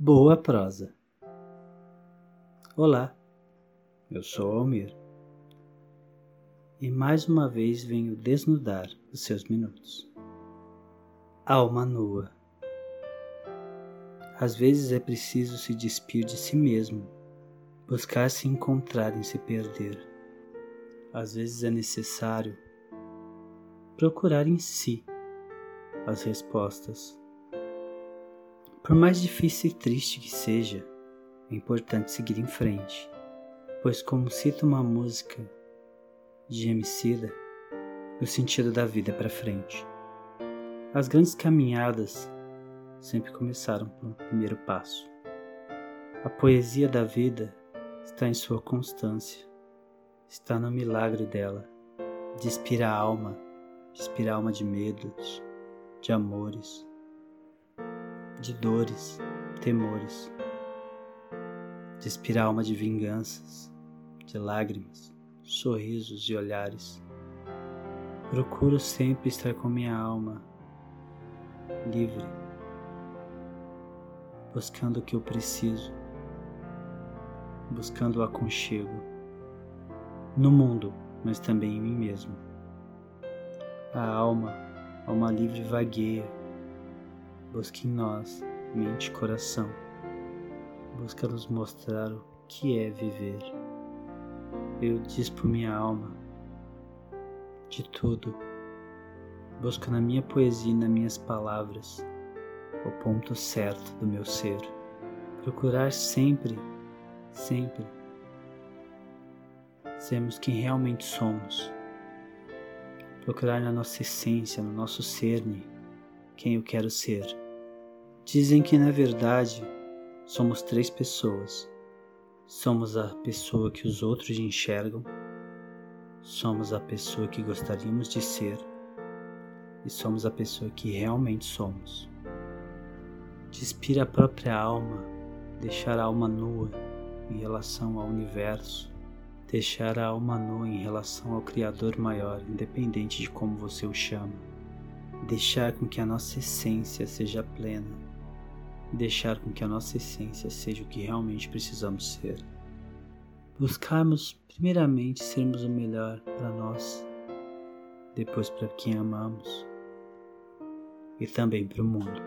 Boa prosa. Olá, eu sou Almir e mais uma vez venho desnudar os seus minutos. Alma nua. Às vezes é preciso se despir de si mesmo, buscar se encontrar em se perder. Às vezes é necessário procurar em si as respostas por mais difícil e triste que seja, é importante seguir em frente, pois, como cita uma música de Emicida, o sentido da vida é para frente. As grandes caminhadas sempre começaram por um primeiro passo. A poesia da vida está em sua constância, está no milagre dela, de inspirar a alma, de inspirar a alma de medos, de amores, de dores, temores, de alma de vinganças, de lágrimas, sorrisos e olhares. Procuro sempre estar com minha alma livre, buscando o que eu preciso, buscando o aconchego no mundo, mas também em mim mesmo. A alma, alma livre vagueia Busque em nós, mente e coração. Busca nos mostrar o que é viver. Eu dispo minha alma de tudo. Busco na minha poesia e nas minhas palavras o ponto certo do meu ser. Procurar sempre, sempre sermos quem realmente somos. Procurar na nossa essência, no nosso cerne, quem eu quero ser. Dizem que na verdade somos três pessoas. Somos a pessoa que os outros enxergam, somos a pessoa que gostaríamos de ser e somos a pessoa que realmente somos. Despir a própria alma, deixar a alma nua em relação ao universo, deixar a alma nua em relação ao Criador maior, independente de como você o chama deixar com que a nossa essência seja plena, deixar com que a nossa essência seja o que realmente precisamos ser. Buscarmos, primeiramente, sermos o melhor para nós, depois para quem amamos e também para o mundo.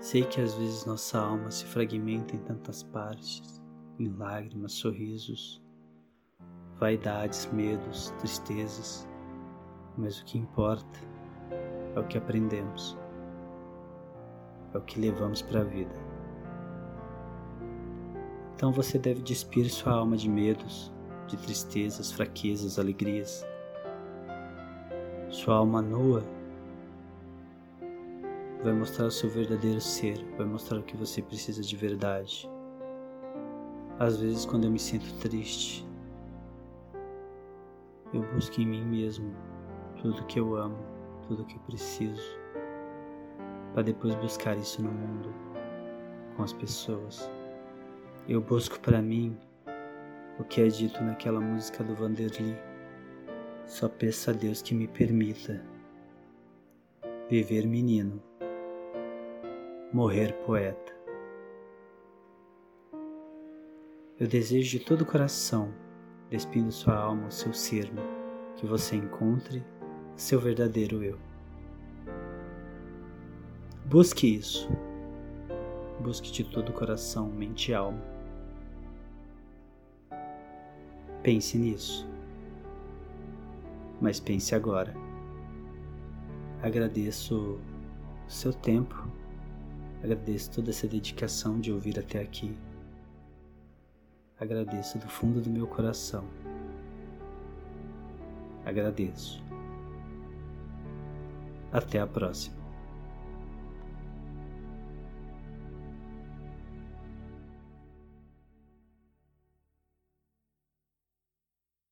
Sei que às vezes nossa alma se fragmenta em tantas partes, em lágrimas, sorrisos, vaidades, medos, tristezas mas o que importa é o que aprendemos, é o que levamos para a vida. Então você deve despir sua alma de medos, de tristezas, fraquezas, alegrias. Sua alma nua vai mostrar o seu verdadeiro ser, vai mostrar o que você precisa de verdade. Às vezes, quando eu me sinto triste, eu busco em mim mesmo tudo que eu amo, tudo que eu preciso, para depois buscar isso no mundo, com as pessoas. Eu busco para mim o que é dito naquela música do Vanderly. Só peço a Deus que me permita viver menino, morrer poeta. Eu desejo de todo o coração, despindo sua alma, o seu ser, que você encontre seu verdadeiro eu. Busque isso. Busque de todo o coração, mente e alma. Pense nisso. Mas pense agora. Agradeço o seu tempo. Agradeço toda essa dedicação de ouvir até aqui. Agradeço do fundo do meu coração. Agradeço. Até a próxima.